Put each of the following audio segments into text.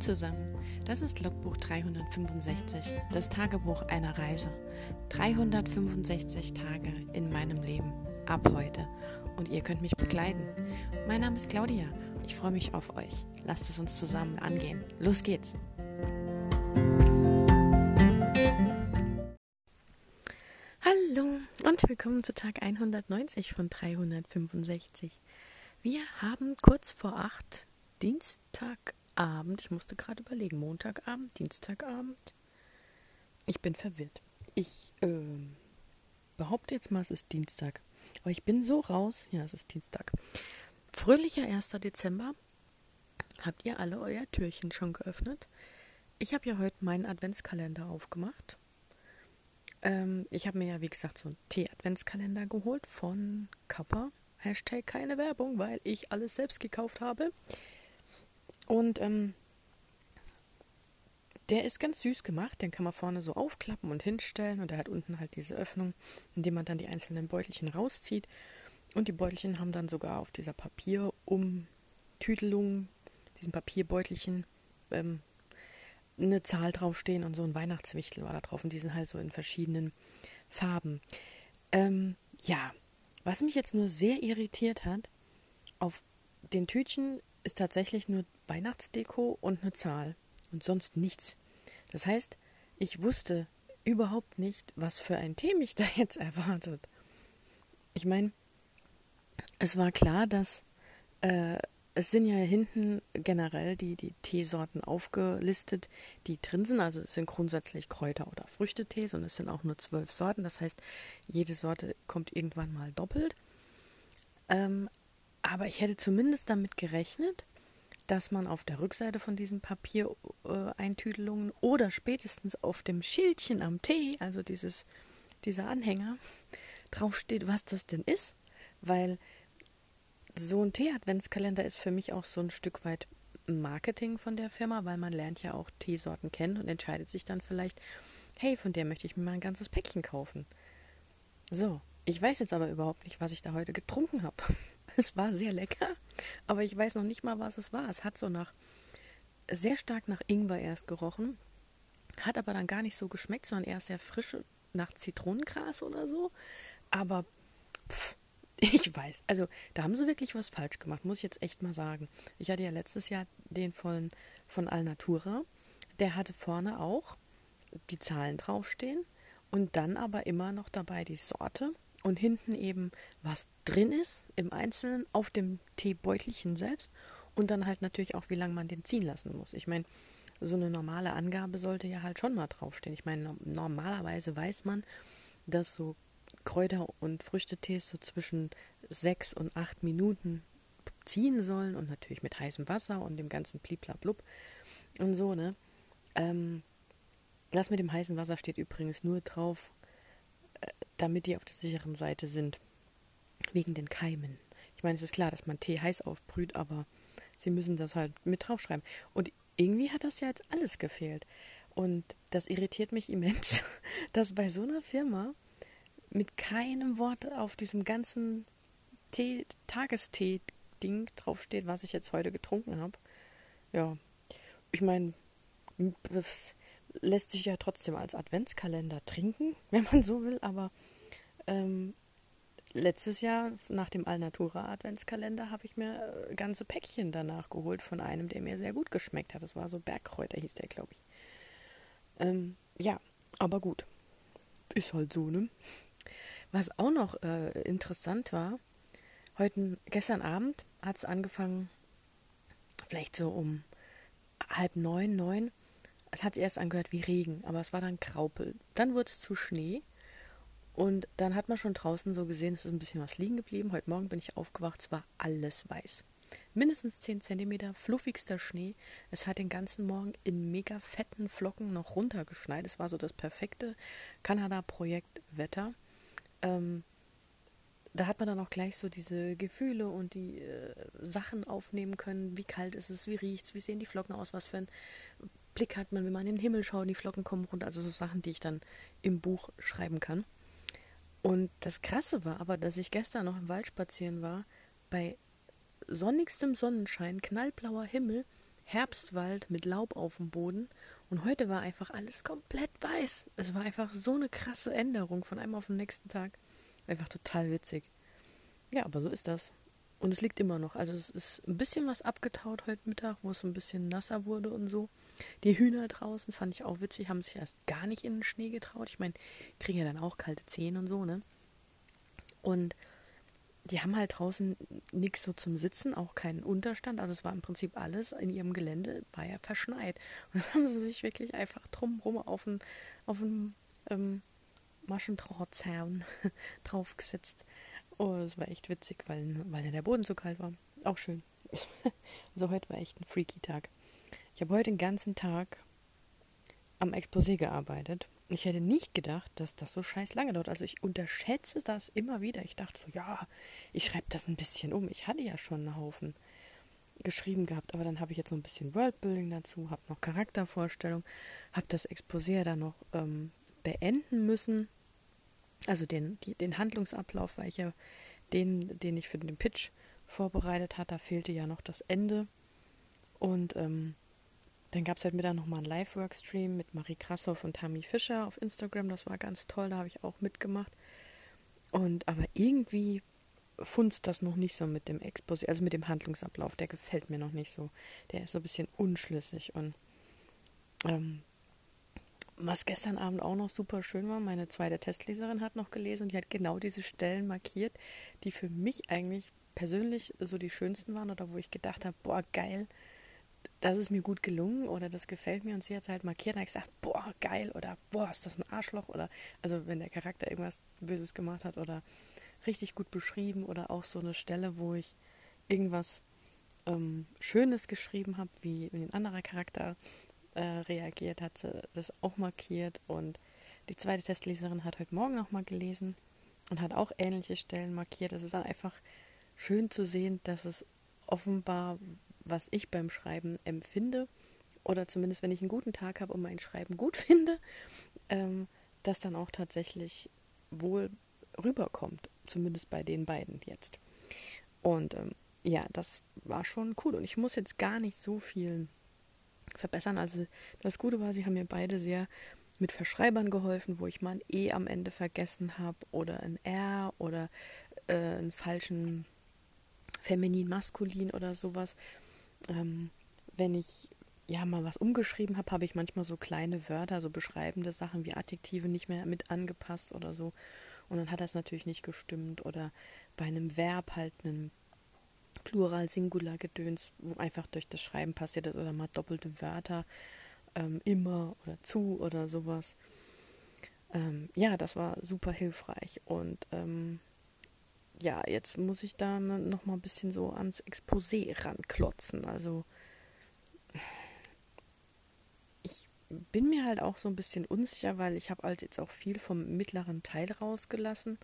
Zusammen, das ist Logbuch 365, das Tagebuch einer Reise. 365 Tage in meinem Leben, ab heute. Und ihr könnt mich begleiten. Mein Name ist Claudia, ich freue mich auf euch. Lasst es uns zusammen angehen. Los geht's! Hallo und willkommen zu Tag 190 von 365. Wir haben kurz vor acht Dienstagabend, ich musste gerade überlegen, Montagabend, Dienstagabend. Ich bin verwirrt. Ich äh, behaupte jetzt mal, es ist Dienstag. Aber ich bin so raus. Ja, es ist Dienstag. Fröhlicher 1. Dezember. Habt ihr alle euer Türchen schon geöffnet? Ich habe ja heute meinen Adventskalender aufgemacht. Ähm, ich habe mir ja, wie gesagt, so einen Tee-Adventskalender geholt von Kappa. Hashtag keine Werbung, weil ich alles selbst gekauft habe. Und ähm, der ist ganz süß gemacht. Den kann man vorne so aufklappen und hinstellen. Und er hat unten halt diese Öffnung, in dem man dann die einzelnen Beutelchen rauszieht. Und die Beutelchen haben dann sogar auf dieser Papierumtütelung, diesen Papierbeutelchen, ähm, eine Zahl draufstehen und so ein Weihnachtswichtel war da drauf. Und die sind halt so in verschiedenen Farben. Ähm, ja, was mich jetzt nur sehr irritiert hat, auf den Tütchen ist tatsächlich nur Weihnachtsdeko und eine Zahl und sonst nichts. Das heißt, ich wusste überhaupt nicht, was für ein Tee mich da jetzt erwartet. Ich meine, es war klar, dass äh, es sind ja hinten generell die, die Teesorten aufgelistet, die drin sind. Also es sind grundsätzlich Kräuter- oder Früchtetees und es sind auch nur zwölf Sorten. Das heißt, jede Sorte kommt irgendwann mal doppelt. Ähm, aber ich hätte zumindest damit gerechnet, dass man auf der Rückseite von diesen Papiereintüdelungen oder spätestens auf dem Schildchen am Tee, also dieses, dieser Anhänger, draufsteht, was das denn ist. Weil so ein Tee-Adventskalender ist für mich auch so ein Stück weit Marketing von der Firma, weil man lernt ja auch Teesorten kennen und entscheidet sich dann vielleicht, hey, von der möchte ich mir mal ein ganzes Päckchen kaufen. So, ich weiß jetzt aber überhaupt nicht, was ich da heute getrunken habe. Es war sehr lecker, aber ich weiß noch nicht mal, was es war. Es hat so nach sehr stark nach Ingwer erst gerochen, hat aber dann gar nicht so geschmeckt, sondern eher sehr frisch nach Zitronengras oder so. Aber pff, ich weiß, also da haben sie wirklich was falsch gemacht, muss ich jetzt echt mal sagen. Ich hatte ja letztes Jahr den von, von Alnatura. Der hatte vorne auch die Zahlen draufstehen und dann aber immer noch dabei die Sorte und hinten eben was drin ist im Einzelnen auf dem Teebeutelchen selbst und dann halt natürlich auch, wie lange man den ziehen lassen muss. Ich meine, so eine normale Angabe sollte ja halt schon mal draufstehen. Ich meine, normalerweise weiß man, dass so Kräuter- und Früchtetees so zwischen sechs und acht Minuten ziehen sollen und natürlich mit heißem Wasser und dem ganzen Bliblablub und so, ne? Ähm, das mit dem heißen Wasser steht übrigens nur drauf, damit die auf der sicheren Seite sind. Wegen den Keimen. Ich meine, es ist klar, dass man Tee heiß aufbrüht, aber sie müssen das halt mit draufschreiben. Und irgendwie hat das ja jetzt alles gefehlt. Und das irritiert mich immens, dass bei so einer Firma mit keinem Wort auf diesem ganzen Tee, Tagestee-Ding draufsteht, was ich jetzt heute getrunken habe. Ja, ich meine, lässt sich ja trotzdem als Adventskalender trinken, wenn man so will, aber ähm, letztes Jahr nach dem Alnatura Adventskalender habe ich mir äh, ganze Päckchen danach geholt von einem, der mir sehr gut geschmeckt hat. Das war so Bergkräuter, hieß der, glaube ich. Ähm, ja, aber gut. Ist halt so, ne? Was auch noch äh, interessant war, heute, gestern Abend hat es angefangen, vielleicht so um halb neun, neun. Es hat sich erst angehört wie Regen, aber es war dann Graupel. Dann wurde es zu Schnee und dann hat man schon draußen so gesehen, es ist ein bisschen was liegen geblieben. Heute Morgen bin ich aufgewacht, es war alles weiß. Mindestens 10 cm fluffigster Schnee. Es hat den ganzen Morgen in mega fetten Flocken noch runtergeschneit. Es war so das perfekte Kanada-Projekt-Wetter ähm, da hat man dann auch gleich so diese Gefühle und die äh, Sachen aufnehmen können. Wie kalt ist es, wie riecht es, wie sehen die Flocken aus, was für einen Blick hat man, wenn man in den Himmel schaut, die Flocken kommen runter. Also so Sachen, die ich dann im Buch schreiben kann. Und das Krasse war aber, dass ich gestern noch im Wald spazieren war, bei sonnigstem Sonnenschein, knallblauer Himmel, Herbstwald mit Laub auf dem Boden und heute war einfach alles komplett weiß. Es war einfach so eine krasse Änderung von einem auf den nächsten Tag. Einfach total witzig. Ja, aber so ist das. Und es liegt immer noch. Also es ist ein bisschen was abgetaut heute Mittag, wo es ein bisschen nasser wurde und so. Die Hühner draußen fand ich auch witzig, haben sich erst gar nicht in den Schnee getraut. Ich meine, kriegen ja dann auch kalte Zehen und so, ne? Und die haben halt draußen nichts so zum Sitzen, auch keinen Unterstand. Also es war im Prinzip alles in ihrem Gelände, war ja verschneit. Und dann haben sie sich wirklich einfach drumherum auf einen, auf ähm, Maschendrahtzaun draufgesetzt. Oh, es war echt witzig, weil, weil ja der Boden so kalt war. Auch schön. also heute war echt ein freaky Tag. Ich habe heute den ganzen Tag am Exposé gearbeitet. Ich hätte nicht gedacht, dass das so scheiß lange dauert. Also ich unterschätze das immer wieder. Ich dachte so, ja, ich schreibe das ein bisschen um. Ich hatte ja schon einen Haufen geschrieben gehabt, aber dann habe ich jetzt noch ein bisschen Worldbuilding dazu, habe noch Charaktervorstellung, habe das Exposé dann noch ähm, beenden müssen also den, die, den Handlungsablauf, weil ich ja den, den ich für den Pitch vorbereitet hatte, da fehlte ja noch das Ende. Und ähm, dann gab es halt Mittag nochmal einen Live-Workstream mit Marie Krassoff und Tammy Fischer auf Instagram. Das war ganz toll, da habe ich auch mitgemacht. Und aber irgendwie funzt das noch nicht so mit dem Exposé, also mit dem Handlungsablauf. Der gefällt mir noch nicht so. Der ist so ein bisschen unschlüssig und ähm, was gestern Abend auch noch super schön war, meine zweite Testleserin hat noch gelesen und die hat genau diese Stellen markiert, die für mich eigentlich persönlich so die schönsten waren oder wo ich gedacht habe, boah, geil, das ist mir gut gelungen oder das gefällt mir und sie hat es halt markiert und hat gesagt, boah, geil oder boah, ist das ein Arschloch oder also wenn der Charakter irgendwas Böses gemacht hat oder richtig gut beschrieben oder auch so eine Stelle, wo ich irgendwas ähm, Schönes geschrieben habe, wie ein anderer Charakter äh, reagiert, hat sie das auch markiert und die zweite Testleserin hat heute Morgen nochmal gelesen und hat auch ähnliche Stellen markiert. Es ist dann einfach schön zu sehen, dass es offenbar, was ich beim Schreiben empfinde, oder zumindest wenn ich einen guten Tag habe und mein Schreiben gut finde, ähm, das dann auch tatsächlich wohl rüberkommt. Zumindest bei den beiden jetzt. Und ähm, ja, das war schon cool. Und ich muss jetzt gar nicht so viel verbessern. Also das Gute war, sie haben mir beide sehr mit Verschreibern geholfen, wo ich mal ein E am Ende vergessen habe oder ein R oder äh, einen falschen Feminin, Maskulin oder sowas. Ähm, wenn ich ja mal was umgeschrieben habe, habe ich manchmal so kleine Wörter, so beschreibende Sachen wie Adjektive nicht mehr mit angepasst oder so. Und dann hat das natürlich nicht gestimmt. Oder bei einem Verb halt einen Plural, Singular Gedöns, wo einfach durch das Schreiben passiert ist oder mal doppelte Wörter, ähm, immer oder zu oder sowas. Ähm, ja, das war super hilfreich und ähm, ja, jetzt muss ich da noch mal ein bisschen so ans Exposé ranklotzen. Also ich bin mir halt auch so ein bisschen unsicher, weil ich habe halt jetzt auch viel vom mittleren Teil rausgelassen,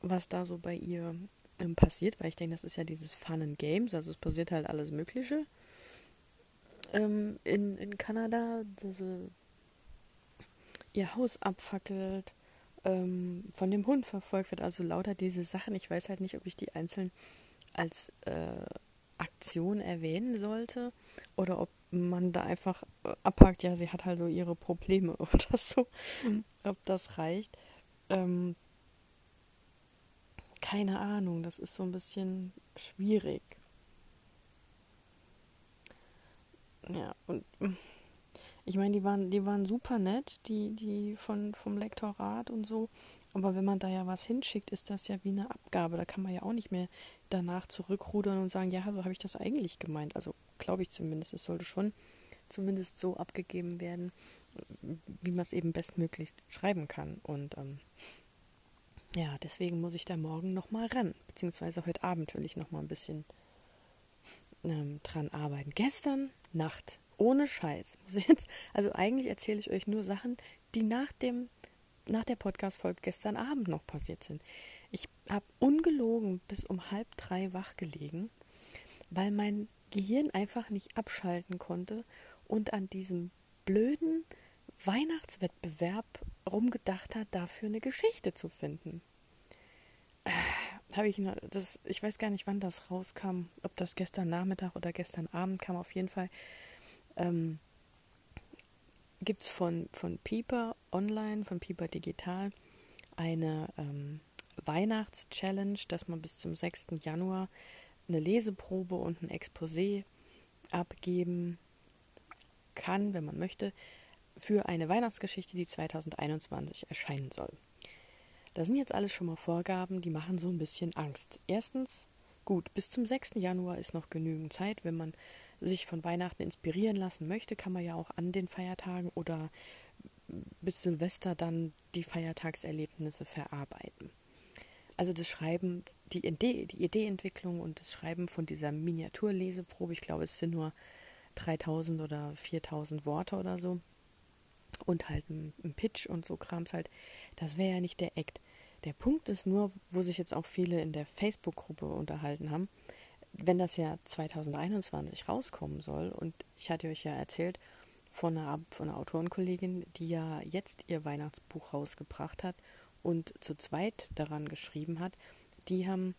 was da so bei ihr ähm, passiert, weil ich denke, das ist ja dieses Fun and Games, also es passiert halt alles Mögliche ähm, in, in Kanada, also ihr Haus abfackelt, ähm, von dem Hund verfolgt wird, also lauter diese Sachen. Ich weiß halt nicht, ob ich die einzeln als äh, Aktion erwähnen sollte oder ob man da einfach äh, abhakt, ja, sie hat halt so ihre Probleme oder so, mhm. ob das reicht. Ähm, keine Ahnung, das ist so ein bisschen schwierig. Ja, und mm, ich meine, die waren, die waren super nett, die, die von, vom Lektorat und so. Aber wenn man da ja was hinschickt, ist das ja wie eine Abgabe. Da kann man ja auch nicht mehr danach zurückrudern und sagen, ja, so habe ich das eigentlich gemeint. Also glaube ich zumindest, es sollte schon zumindest so abgegeben werden, wie man es eben bestmöglich schreiben kann. Und ähm, ja, deswegen muss ich da morgen nochmal ran. Beziehungsweise heute Abend will ich nochmal ein bisschen ähm, dran arbeiten. Gestern Nacht, ohne Scheiß, jetzt, also eigentlich erzähle ich euch nur Sachen, die nach dem, nach der Podcast-Folge gestern Abend noch passiert sind. Ich habe ungelogen bis um halb drei wach gelegen, weil mein Gehirn einfach nicht abschalten konnte und an diesem blöden Weihnachtswettbewerb rumgedacht hat, dafür eine Geschichte zu finden. habe ich noch, das, ich weiß gar nicht, wann das rauskam, ob das gestern Nachmittag oder gestern Abend kam, auf jeden Fall. Ähm, gibt es von, von Pieper online, von Pieper Digital, eine ähm, Weihnachts-Challenge, dass man bis zum 6. Januar eine Leseprobe und ein Exposé abgeben kann, wenn man möchte, für eine Weihnachtsgeschichte, die 2021 erscheinen soll. Das sind jetzt alles schon mal Vorgaben, die machen so ein bisschen Angst. Erstens, gut, bis zum 6. Januar ist noch genügend Zeit. Wenn man sich von Weihnachten inspirieren lassen möchte, kann man ja auch an den Feiertagen oder bis Silvester dann die Feiertagserlebnisse verarbeiten. Also das Schreiben, die Idee, die Ideeentwicklung und das Schreiben von dieser Miniaturleseprobe, ich glaube, es sind nur 3000 oder 4000 Worte oder so. Und halt ein, Pitch und so Krams halt. Das wäre ja nicht der Act. Der Punkt ist nur, wo sich jetzt auch viele in der Facebook-Gruppe unterhalten haben, wenn das ja 2021 rauskommen soll, und ich hatte euch ja erzählt von einer, von einer Autorenkollegin, die ja jetzt ihr Weihnachtsbuch rausgebracht hat und zu zweit daran geschrieben hat, die haben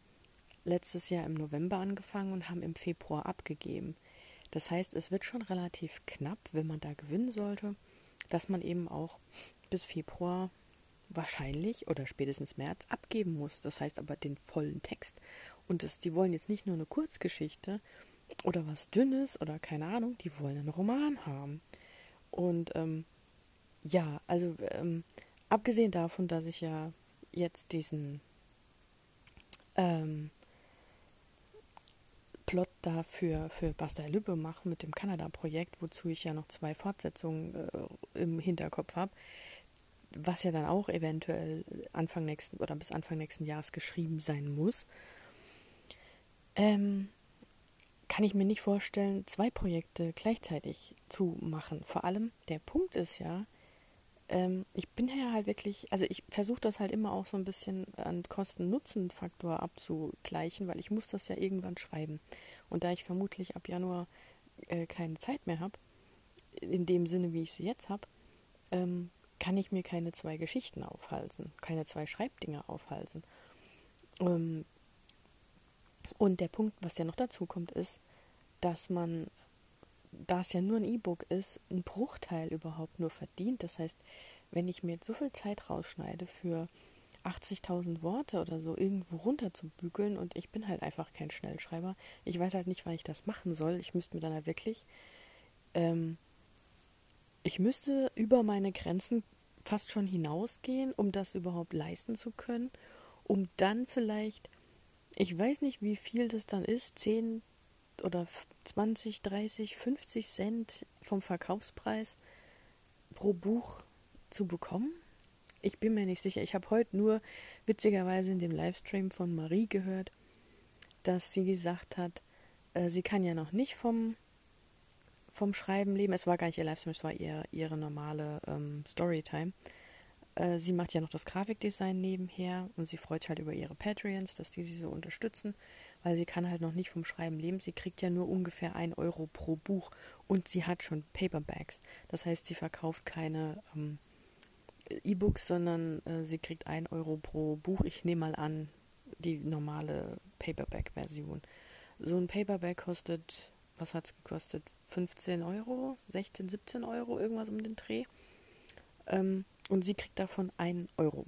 letztes Jahr im November angefangen und haben im Februar abgegeben. Das heißt, es wird schon relativ knapp, wenn man da gewinnen sollte, dass man eben auch bis Februar wahrscheinlich oder spätestens März abgeben muss. Das heißt aber den vollen Text. Und das, die wollen jetzt nicht nur eine Kurzgeschichte oder was Dünnes oder keine Ahnung, die wollen einen Roman haben. Und ähm, ja, also ähm, abgesehen davon, dass ich ja jetzt diesen ähm, Plot da für, für Basta Lübbe mache mit dem Kanada-Projekt, wozu ich ja noch zwei Fortsetzungen äh, im Hinterkopf habe, was ja dann auch eventuell Anfang nächsten oder bis Anfang nächsten Jahres geschrieben sein muss, ähm, kann ich mir nicht vorstellen, zwei Projekte gleichzeitig zu machen. Vor allem der Punkt ist ja, ähm, ich bin ja halt wirklich, also ich versuche das halt immer auch so ein bisschen an Kosten-Nutzen-Faktor abzugleichen, weil ich muss das ja irgendwann schreiben. Und da ich vermutlich ab Januar äh, keine Zeit mehr habe, in dem Sinne, wie ich sie jetzt habe, ähm, kann ich mir keine zwei Geschichten aufhalsen, keine zwei Schreibdinger aufhalsen. Ähm, und der Punkt, was ja noch dazu kommt, ist, dass man da es ja nur ein E-Book ist, einen Bruchteil überhaupt nur verdient. Das heißt, wenn ich mir jetzt so viel Zeit rausschneide für 80.000 Worte oder so irgendwo runter zu bügeln und ich bin halt einfach kein Schnellschreiber. Ich weiß halt nicht, wann ich das machen soll. Ich müsste mir dann halt wirklich, ähm, ich müsste über meine Grenzen fast schon hinausgehen, um das überhaupt leisten zu können, um dann vielleicht, ich weiß nicht, wie viel das dann ist, 10, oder 20, 30, 50 Cent vom Verkaufspreis pro Buch zu bekommen. Ich bin mir nicht sicher. Ich habe heute nur witzigerweise in dem Livestream von Marie gehört, dass sie gesagt hat, äh, sie kann ja noch nicht vom, vom Schreiben leben. Es war gar nicht ihr Livestream, es war ihr, ihre normale ähm, Storytime. Äh, sie macht ja noch das Grafikdesign nebenher und sie freut sich halt über ihre Patreons, dass die sie so unterstützen weil sie kann halt noch nicht vom Schreiben leben. Sie kriegt ja nur ungefähr 1 Euro pro Buch und sie hat schon Paperbacks. Das heißt, sie verkauft keine ähm, E-Books, sondern äh, sie kriegt 1 Euro pro Buch. Ich nehme mal an, die normale Paperback-Version. So ein Paperback kostet, was hat es gekostet? 15 Euro, 16, 17 Euro, irgendwas um den Dreh. Ähm, und sie kriegt davon 1 Euro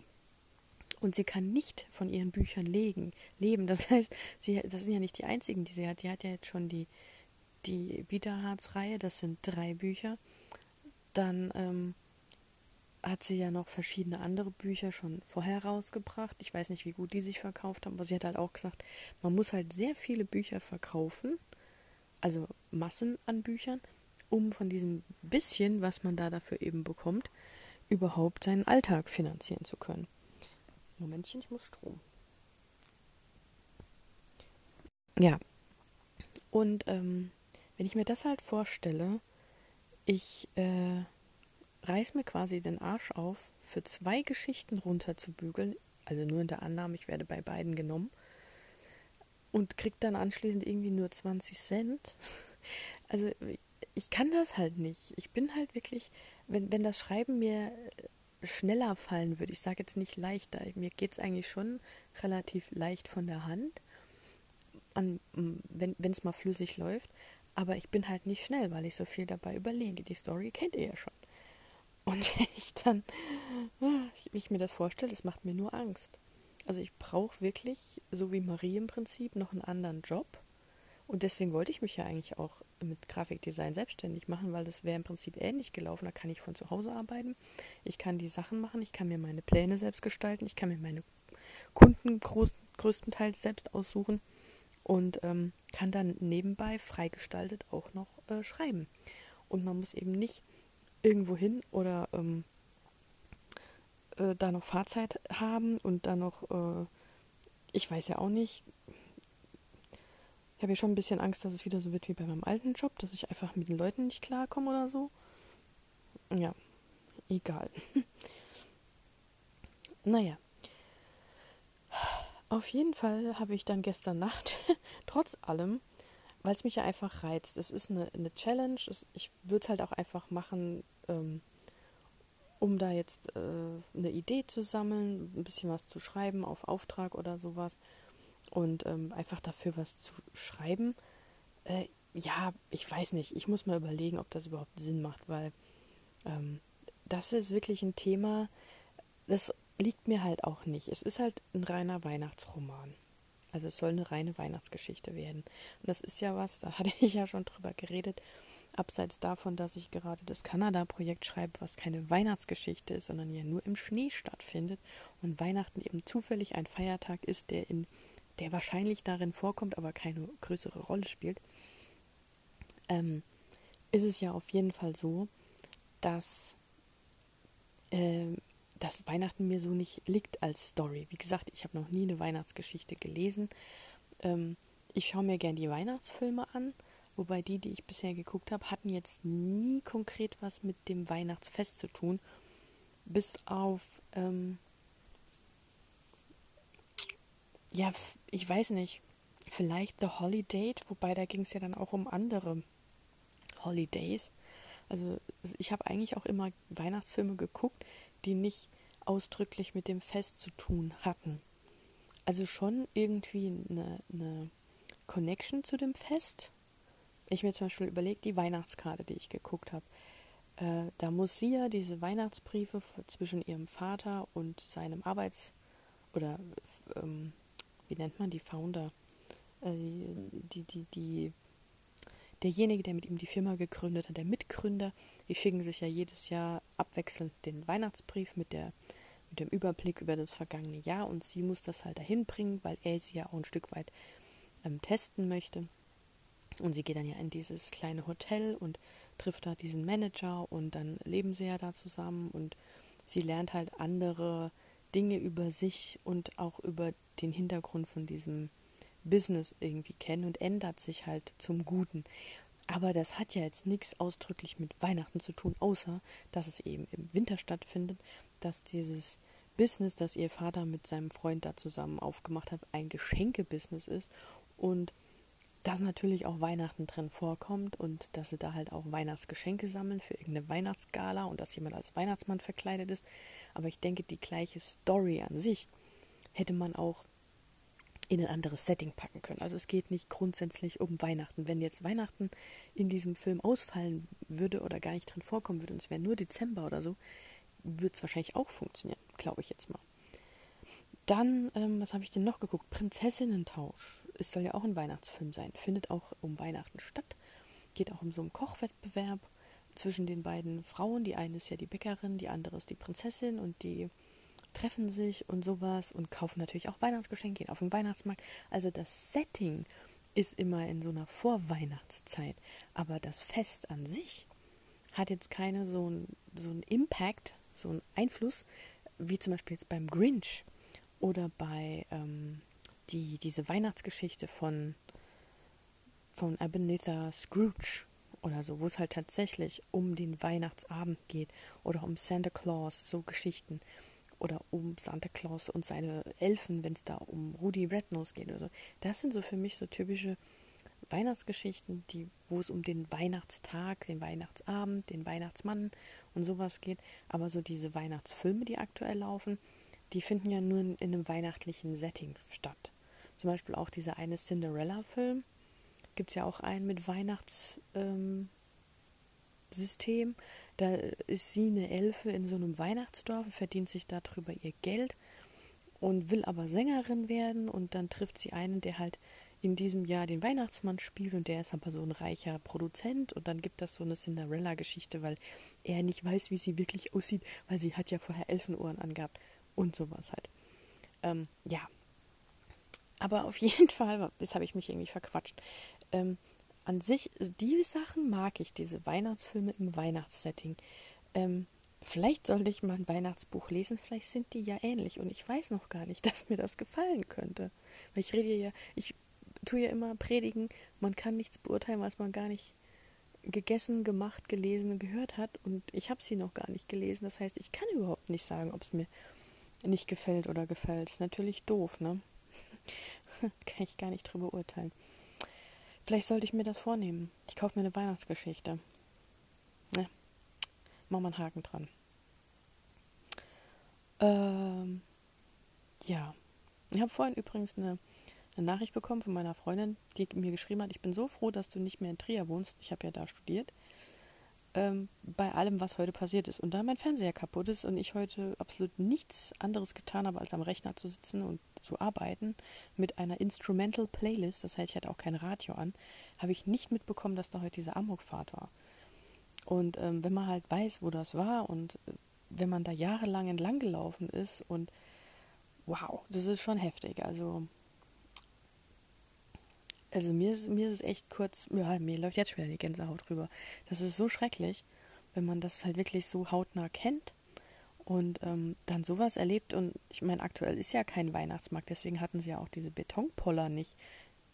und sie kann nicht von ihren Büchern legen, leben. Das heißt, sie, das sind ja nicht die einzigen, die sie hat. Die hat ja jetzt schon die, die Biederharz-Reihe, das sind drei Bücher. Dann ähm, hat sie ja noch verschiedene andere Bücher schon vorher rausgebracht. Ich weiß nicht, wie gut die sich verkauft haben, aber sie hat halt auch gesagt, man muss halt sehr viele Bücher verkaufen, also Massen an Büchern, um von diesem bisschen, was man da dafür eben bekommt, überhaupt seinen Alltag finanzieren zu können. Momentchen, ich muss Strom. Ja. Und ähm, wenn ich mir das halt vorstelle, ich äh, reiß mir quasi den Arsch auf, für zwei Geschichten runterzubügeln, also nur in der Annahme, ich werde bei beiden genommen, und krieg dann anschließend irgendwie nur 20 Cent. Also ich kann das halt nicht. Ich bin halt wirklich, wenn, wenn das Schreiben mir schneller fallen würde. Ich sage jetzt nicht leichter. Mir geht es eigentlich schon relativ leicht von der Hand, an, wenn es mal flüssig läuft. Aber ich bin halt nicht schnell, weil ich so viel dabei überlege. Die Story kennt ihr ja schon. Und ich dann, wie ich mir das vorstelle, das macht mir nur Angst. Also ich brauche wirklich, so wie Marie im Prinzip, noch einen anderen Job. Und deswegen wollte ich mich ja eigentlich auch mit Grafikdesign selbstständig machen, weil das wäre im Prinzip ähnlich gelaufen. Da kann ich von zu Hause arbeiten, ich kann die Sachen machen, ich kann mir meine Pläne selbst gestalten, ich kann mir meine Kunden groß, größtenteils selbst aussuchen und ähm, kann dann nebenbei freigestaltet auch noch äh, schreiben. Und man muss eben nicht irgendwo hin oder ähm, äh, da noch Fahrzeit haben und dann noch, äh, ich weiß ja auch nicht, ich habe ja schon ein bisschen Angst, dass es wieder so wird wie bei meinem alten Job, dass ich einfach mit den Leuten nicht klarkomme oder so. Ja, egal. naja. Auf jeden Fall habe ich dann gestern Nacht, trotz allem, weil es mich ja einfach reizt. Es ist eine, eine Challenge. Es, ich würde es halt auch einfach machen, ähm, um da jetzt äh, eine Idee zu sammeln, ein bisschen was zu schreiben auf Auftrag oder sowas und ähm, einfach dafür was zu schreiben. Äh, ja, ich weiß nicht. Ich muss mal überlegen, ob das überhaupt Sinn macht, weil ähm, das ist wirklich ein Thema, das liegt mir halt auch nicht. Es ist halt ein reiner Weihnachtsroman. Also es soll eine reine Weihnachtsgeschichte werden. Und das ist ja was, da hatte ich ja schon drüber geredet, abseits davon, dass ich gerade das Kanada-Projekt schreibe, was keine Weihnachtsgeschichte ist, sondern ja nur im Schnee stattfindet und Weihnachten eben zufällig ein Feiertag ist, der in der wahrscheinlich darin vorkommt, aber keine größere Rolle spielt, ähm, ist es ja auf jeden Fall so, dass äh, dass Weihnachten mir so nicht liegt als Story. Wie gesagt, ich habe noch nie eine Weihnachtsgeschichte gelesen. Ähm, ich schaue mir gerne die Weihnachtsfilme an, wobei die, die ich bisher geguckt habe, hatten jetzt nie konkret was mit dem Weihnachtsfest zu tun. Bis auf, ähm, ja, ich weiß nicht, vielleicht The Holiday, wobei da ging es ja dann auch um andere Holidays. Also ich habe eigentlich auch immer Weihnachtsfilme geguckt, die nicht ausdrücklich mit dem Fest zu tun hatten. Also schon irgendwie eine, eine Connection zu dem Fest. Ich mir zum Beispiel überlegt, die Weihnachtskarte, die ich geguckt habe. Äh, da muss sie ja diese Weihnachtsbriefe zwischen ihrem Vater und seinem Arbeits- oder ähm, wie nennt man die Founder? Äh, die, die, die derjenige, der mit ihm die Firma gegründet hat, der Mitgründer, die schicken sich ja jedes Jahr abwechselnd den Weihnachtsbrief mit, der, mit dem Überblick über das vergangene Jahr und sie muss das halt dahin bringen, weil er sie ja auch ein Stück weit ähm, testen möchte. Und sie geht dann ja in dieses kleine Hotel und trifft da diesen Manager und dann leben sie ja da zusammen und sie lernt halt andere Dinge über sich und auch über den Hintergrund von diesem Business irgendwie kennen und ändert sich halt zum Guten. Aber das hat ja jetzt nichts ausdrücklich mit Weihnachten zu tun, außer dass es eben im Winter stattfindet, dass dieses Business, das ihr Vater mit seinem Freund da zusammen aufgemacht hat, ein Geschenkebusiness ist und dass natürlich auch Weihnachten drin vorkommt und dass sie da halt auch Weihnachtsgeschenke sammeln für irgendeine Weihnachtsgala und dass jemand als Weihnachtsmann verkleidet ist. Aber ich denke, die gleiche Story an sich hätte man auch in ein anderes Setting packen können. Also es geht nicht grundsätzlich um Weihnachten. Wenn jetzt Weihnachten in diesem Film ausfallen würde oder gar nicht drin vorkommen würde und es wäre nur Dezember oder so, würde es wahrscheinlich auch funktionieren, glaube ich jetzt mal. Dann, ähm, was habe ich denn noch geguckt? Prinzessinnentausch. Es soll ja auch ein Weihnachtsfilm sein. Findet auch um Weihnachten statt. Geht auch um so einen Kochwettbewerb zwischen den beiden Frauen. Die eine ist ja die Bäckerin, die andere ist die Prinzessin und die treffen sich und sowas und kaufen natürlich auch Weihnachtsgeschenke, gehen auf den Weihnachtsmarkt. Also das Setting ist immer in so einer Vorweihnachtszeit. Aber das Fest an sich hat jetzt keine so einen so Impact, so einen Einfluss, wie zum Beispiel jetzt beim Grinch oder bei ähm, die, diese Weihnachtsgeschichte von, von Ebenezer Scrooge oder so, wo es halt tatsächlich um den Weihnachtsabend geht oder um Santa Claus, so Geschichten oder um Santa Claus und seine Elfen, wenn es da um Rudi Rednose geht oder so. Das sind so für mich so typische Weihnachtsgeschichten, die, wo es um den Weihnachtstag, den Weihnachtsabend, den Weihnachtsmann und sowas geht. Aber so diese Weihnachtsfilme, die aktuell laufen, die finden ja nur in, in einem weihnachtlichen Setting statt. Zum Beispiel auch dieser eine Cinderella-Film. Gibt es ja auch einen mit Weihnachtssystem. Ähm, da ist sie eine Elfe in so einem Weihnachtsdorf, verdient sich darüber ihr Geld und will aber Sängerin werden und dann trifft sie einen, der halt in diesem Jahr den Weihnachtsmann spielt und der ist aber so ein reicher Produzent und dann gibt das so eine Cinderella-Geschichte, weil er nicht weiß, wie sie wirklich aussieht, weil sie hat ja vorher Elfenohren angehabt und sowas halt. Ähm, ja. Aber auf jeden Fall, jetzt habe ich mich irgendwie verquatscht. Ähm, an sich, die Sachen mag ich, diese Weihnachtsfilme im Weihnachtssetting. Ähm, vielleicht sollte ich mal ein Weihnachtsbuch lesen, vielleicht sind die ja ähnlich und ich weiß noch gar nicht, dass mir das gefallen könnte. Weil ich rede ja, ich tue ja immer predigen, man kann nichts beurteilen, was man gar nicht gegessen, gemacht, gelesen gehört hat und ich habe sie noch gar nicht gelesen. Das heißt, ich kann überhaupt nicht sagen, ob es mir nicht gefällt oder gefällt. Ist natürlich doof, ne? kann ich gar nicht drüber urteilen. Vielleicht sollte ich mir das vornehmen. Ich kaufe mir eine Weihnachtsgeschichte. Ne? Mach mal einen Haken dran. Ähm, ja. Ich habe vorhin übrigens eine eine Nachricht bekommen von meiner Freundin, die mir geschrieben hat, ich bin so froh, dass du nicht mehr in Trier wohnst, ich habe ja da studiert, ähm, bei allem, was heute passiert ist. Und da mein Fernseher kaputt ist und ich heute absolut nichts anderes getan habe, als am Rechner zu sitzen und zu arbeiten mit einer Instrumental Playlist, das heißt, ich hatte auch kein Radio an, habe ich nicht mitbekommen, dass da heute diese Amokfahrt war. Und ähm, wenn man halt weiß, wo das war und äh, wenn man da jahrelang entlang gelaufen ist und wow, das ist schon heftig. Also also mir ist, mir ist es echt kurz, ja, mir läuft jetzt schon wieder die Gänsehaut drüber. Das ist so schrecklich, wenn man das halt wirklich so hautnah kennt und ähm, dann sowas erlebt. Und ich meine, aktuell ist ja kein Weihnachtsmarkt, deswegen hatten sie ja auch diese Betonpoller nicht,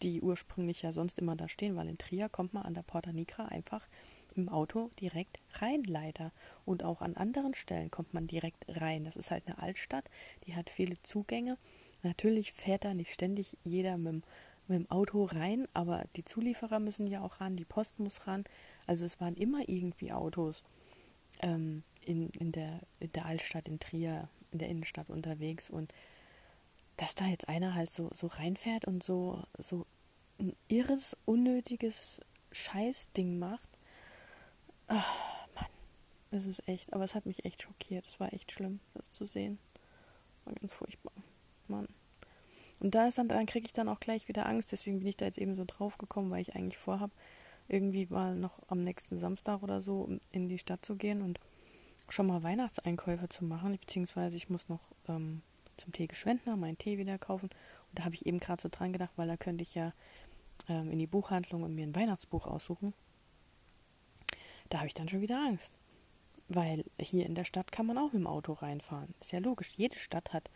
die ursprünglich ja sonst immer da stehen, weil in Trier kommt man an der Porta Nigra einfach im Auto direkt rein, leider. Und auch an anderen Stellen kommt man direkt rein. Das ist halt eine Altstadt, die hat viele Zugänge. Natürlich fährt da nicht ständig jeder mit dem mit dem Auto rein, aber die Zulieferer müssen ja auch ran, die Post muss ran. Also es waren immer irgendwie Autos ähm, in, in, der, in der Altstadt, in Trier, in der Innenstadt unterwegs. Und dass da jetzt einer halt so, so reinfährt und so, so ein irres, unnötiges Scheißding macht. Ach, Mann, das ist echt, aber es hat mich echt schockiert. Es war echt schlimm, das zu sehen. War ganz furchtbar. Mann. Und da ist dann, dann kriege ich dann auch gleich wieder Angst. Deswegen bin ich da jetzt eben so drauf gekommen, weil ich eigentlich vorhabe, irgendwie mal noch am nächsten Samstag oder so in die Stadt zu gehen und schon mal Weihnachtseinkäufe zu machen. Beziehungsweise ich muss noch ähm, zum Tee Geschwendner meinen Tee wieder kaufen. Und da habe ich eben gerade so dran gedacht, weil da könnte ich ja ähm, in die Buchhandlung und mir ein Weihnachtsbuch aussuchen. Da habe ich dann schon wieder Angst. Weil hier in der Stadt kann man auch mit dem Auto reinfahren. Ist ja logisch. Jede Stadt hat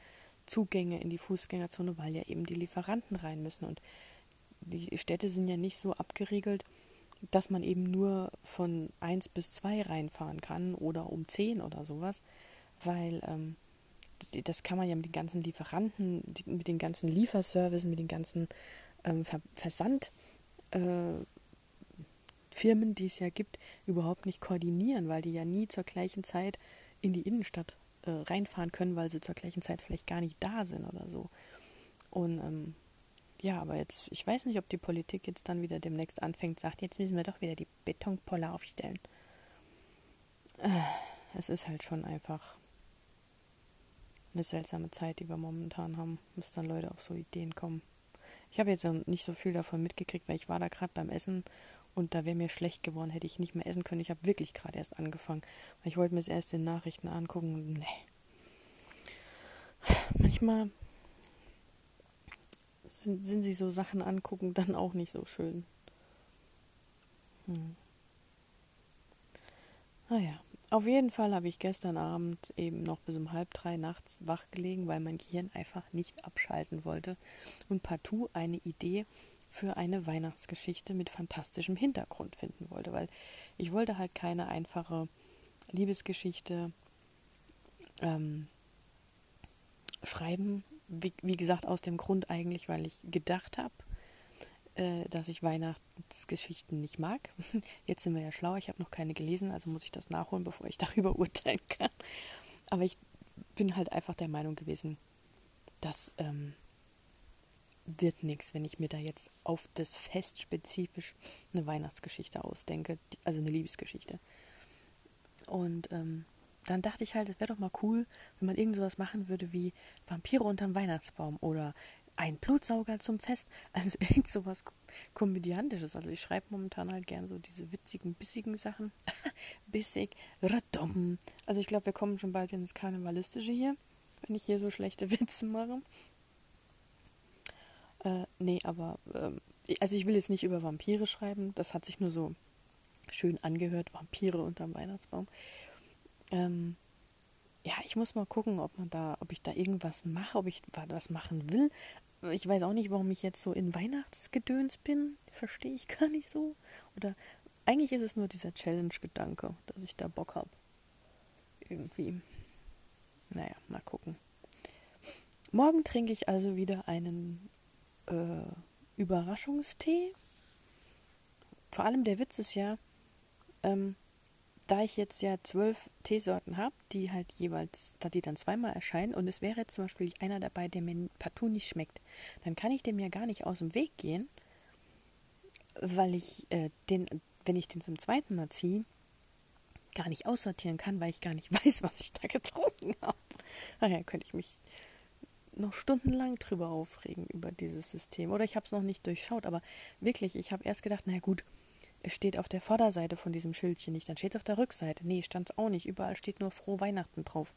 Zugänge in die Fußgängerzone, weil ja eben die Lieferanten rein müssen. Und die Städte sind ja nicht so abgeriegelt, dass man eben nur von 1 bis 2 reinfahren kann oder um 10 oder sowas, weil ähm, das kann man ja mit den ganzen Lieferanten, mit den ganzen Lieferservices, mit den ganzen ähm, Ver Versandfirmen, äh, die es ja gibt, überhaupt nicht koordinieren, weil die ja nie zur gleichen Zeit in die Innenstadt äh, reinfahren können, weil sie zur gleichen Zeit vielleicht gar nicht da sind oder so. Und ähm, ja, aber jetzt, ich weiß nicht, ob die Politik jetzt dann wieder demnächst anfängt, sagt, jetzt müssen wir doch wieder die Betonpoller aufstellen. Äh, es ist halt schon einfach eine seltsame Zeit, die wir momentan haben, bis dann Leute auf so Ideen kommen. Ich habe jetzt nicht so viel davon mitgekriegt, weil ich war da gerade beim Essen und da wäre mir schlecht geworden, hätte ich nicht mehr essen können. Ich habe wirklich gerade erst angefangen. Ich wollte mir das erst in Nachrichten angucken nee. Manchmal sind, sind sie so Sachen angucken dann auch nicht so schön. Hm. Naja, auf jeden Fall habe ich gestern Abend eben noch bis um halb drei nachts wach gelegen, weil mein Gehirn einfach nicht abschalten wollte und partout eine Idee für eine Weihnachtsgeschichte mit fantastischem Hintergrund finden wollte, weil ich wollte halt keine einfache Liebesgeschichte ähm, schreiben. Wie, wie, gesagt, aus dem Grund eigentlich, weil ich gedacht habe, äh, dass ich Weihnachtsgeschichten nicht mag. Jetzt sind wir ja schlau, ich habe noch keine gelesen, also muss ich das nachholen, bevor ich darüber urteilen kann. Aber ich bin halt einfach der Meinung gewesen, das ähm, wird nichts, wenn ich mir da jetzt auf das Fest spezifisch eine Weihnachtsgeschichte ausdenke, also eine Liebesgeschichte. Und ähm, dann dachte ich halt, es wäre doch mal cool, wenn man irgend sowas machen würde wie Vampire unterm Weihnachtsbaum oder ein Blutsauger zum Fest. Also irgend sowas Komödiantisches. Also ich schreibe momentan halt gern so diese witzigen, bissigen Sachen. Bissig, radom. Also ich glaube, wir kommen schon bald ins Karnevalistische hier, wenn ich hier so schlechte Witze mache. Äh, nee, aber ähm, also ich will jetzt nicht über Vampire schreiben. Das hat sich nur so schön angehört. Vampire unterm Weihnachtsbaum. Ähm, ja, ich muss mal gucken, ob man da, ob ich da irgendwas mache, ob ich was machen will. Ich weiß auch nicht, warum ich jetzt so in Weihnachtsgedöns bin. Verstehe ich gar nicht so. Oder eigentlich ist es nur dieser Challenge-Gedanke, dass ich da Bock habe. Irgendwie. Naja, mal gucken. Morgen trinke ich also wieder einen äh, Überraschungstee. Vor allem der Witz ist ja, ähm, da ich jetzt ja zwölf Teesorten habe, die halt jeweils, da die dann zweimal erscheinen, und es wäre jetzt zum Beispiel einer dabei, der mir partout nicht schmeckt, dann kann ich dem ja gar nicht aus dem Weg gehen, weil ich äh, den, wenn ich den zum zweiten Mal ziehe, gar nicht aussortieren kann, weil ich gar nicht weiß, was ich da getrunken habe. Daher könnte ich mich noch stundenlang drüber aufregen über dieses System. Oder ich habe es noch nicht durchschaut, aber wirklich, ich habe erst gedacht, naja gut, es steht auf der Vorderseite von diesem Schildchen nicht, dann steht es auf der Rückseite. Nee, stand es auch nicht. Überall steht nur Frohe Weihnachten drauf.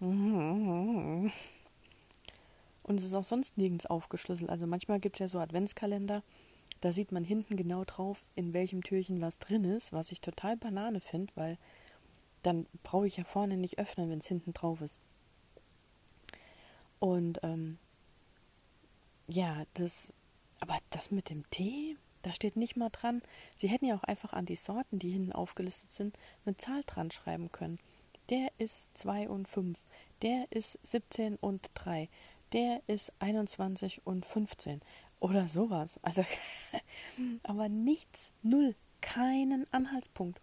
Und es ist auch sonst nirgends aufgeschlüsselt. Also manchmal gibt es ja so Adventskalender, da sieht man hinten genau drauf, in welchem Türchen was drin ist, was ich total Banane finde, weil dann brauche ich ja vorne nicht öffnen, wenn es hinten drauf ist. Und ähm, ja, das, aber das mit dem Tee, da steht nicht mal dran. Sie hätten ja auch einfach an die Sorten, die hinten aufgelistet sind, eine Zahl dran schreiben können. Der ist 2 und 5. Der ist 17 und 3. Der ist 21 und 15. Oder sowas. Also, aber nichts, null, keinen Anhaltspunkt.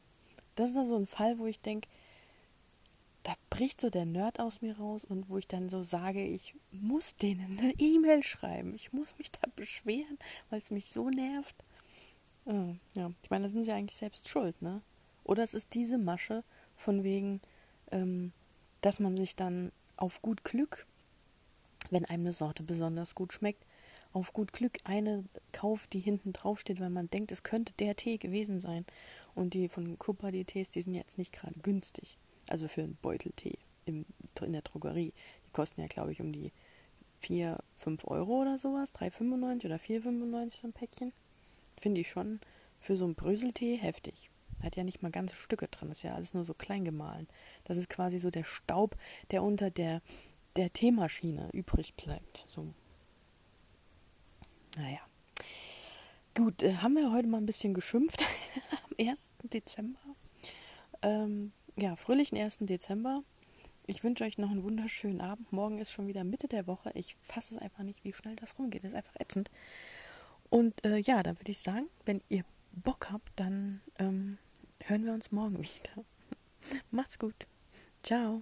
Das ist also ein Fall, wo ich denke, da bricht so der Nerd aus mir raus und wo ich dann so sage, ich muss denen eine E-Mail schreiben. Ich muss mich da beschweren, weil es mich so nervt. Oh, ja, ich meine, da sind sie eigentlich selbst schuld, ne? Oder es ist diese Masche von wegen, ähm, dass man sich dann auf gut Glück, wenn einem eine Sorte besonders gut schmeckt, auf gut Glück eine kauft, die hinten drauf steht, weil man denkt, es könnte der Tee gewesen sein. Und die von Kuppa, die Tees, die sind jetzt nicht gerade günstig. Also für einen Beuteltee im, in der Drogerie. Die kosten ja, glaube ich, um die 4, 5 Euro oder sowas. 3,95 oder 4,95 so ein Päckchen. Finde ich schon für so einen Bröseltee heftig. Hat ja nicht mal ganze Stücke drin, ist ja alles nur so klein gemahlen. Das ist quasi so der Staub, der unter der, der Teemaschine übrig bleibt. So. Naja. Gut, äh, haben wir heute mal ein bisschen geschimpft am 1. Dezember. Ähm, ja, fröhlichen 1. Dezember. Ich wünsche euch noch einen wunderschönen Abend. Morgen ist schon wieder Mitte der Woche. Ich fasse es einfach nicht, wie schnell das rumgeht. Das ist einfach ätzend. Und äh, ja, dann würde ich sagen, wenn ihr Bock habt, dann ähm, hören wir uns morgen wieder. Macht's gut. Ciao.